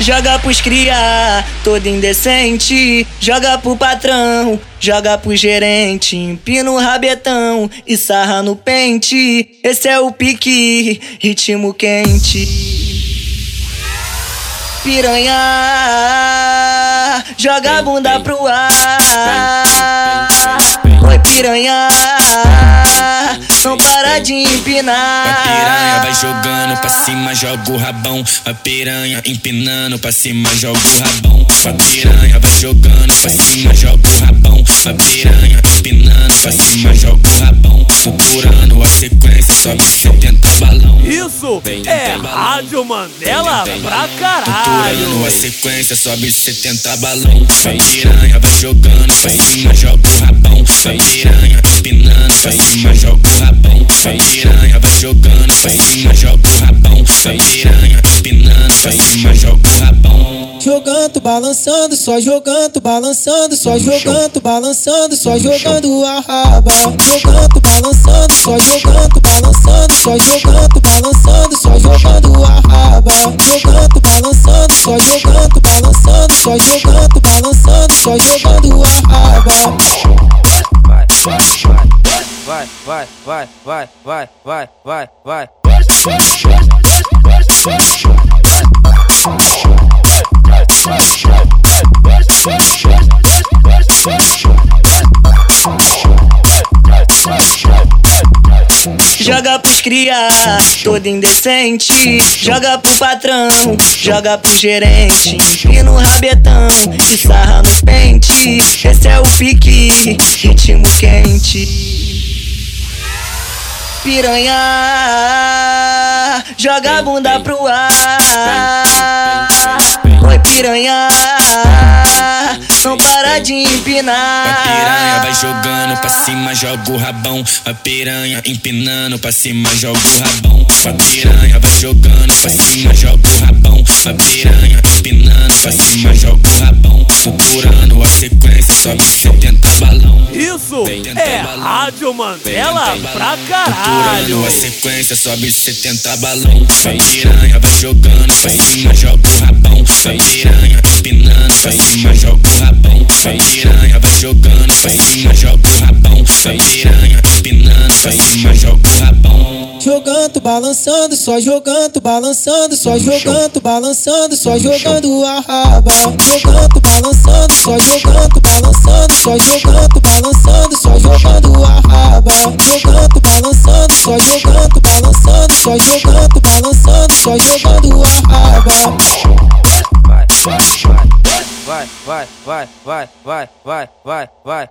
joga pros cria, todo indecente. Joga pro patrão, joga pro gerente. Empina o rabetão e sarra no pente. Esse é o pique, ritmo quente. Piranha, joga a bunda pro ar. Oi, piranha, de empinar. A piranha vai jogando pra cima, joga o rabão. A piranha empinando pra cima, joga o rabão. A piranha vai jogando pra cima, joga o rabão. A piranha empinando pra cima, joga o rabão. Procurando a sequência, 70 balão. Isso é. Rádio Mandela pra caralho. a sequência, sobe 70 balão. Piranha vai jogando pra cima, joga o rabão. Piranha empinando pra cima, joga o rabão. Piranha vai jogando pra cima, joga o rabão. Piranha empinando pra cima, joga o rabão. Jogando, balançando, só jogando, balançando, só jogando, balançando, só jogando a raba. Jogando, balançando, só jogando, balançando, só jogando, balançando, só jogando a raba. Jogando, balançando, só jogando, balançando, só jogando, balançando, só jogando a raba. vai, vai, vai, vai, vai, vai, vai, vai, vai, vai. Joga pros cria, todo indecente. Joga pro patrão, joga pro gerente. Empina o rabetão e sarra no pente. Esse é o pique, ritmo quente. Piranha, joga a bunda pro ar. Oi, piranha, de A piranha empinar. vai jogando pra cima, joga o rabão. A piranha empinando pra cima, joga o rabão. A piranha vai jogando pra cima, joga o rabão. A piranha empinando pra cima, joga o rabão. Procurando a sequência, sobe 70 balão. Isso é. Rádio Mandela pra caralho. a sequência, sobe 70 balão. A piranha vai jogando pra cima, joga o rabão. A piranha empinando pra cima, joga o rabão. A piranha vai jogando pra cima, joga o rabão. A piranha empinando pra cima, joga o rabão. Jogando, balançando, só jogando, balançando, só jogando, balançando, só jogando a raba. Jogando, balançando, só jogando, balançando, só jogando, balançando, balançando, só jogando a raba. No canto balançando, só jogando, balançando, só jogando, balançando, só jogando a raba. Vai, vai, vai, vai, vai, vai, vai, vai, vai, vai.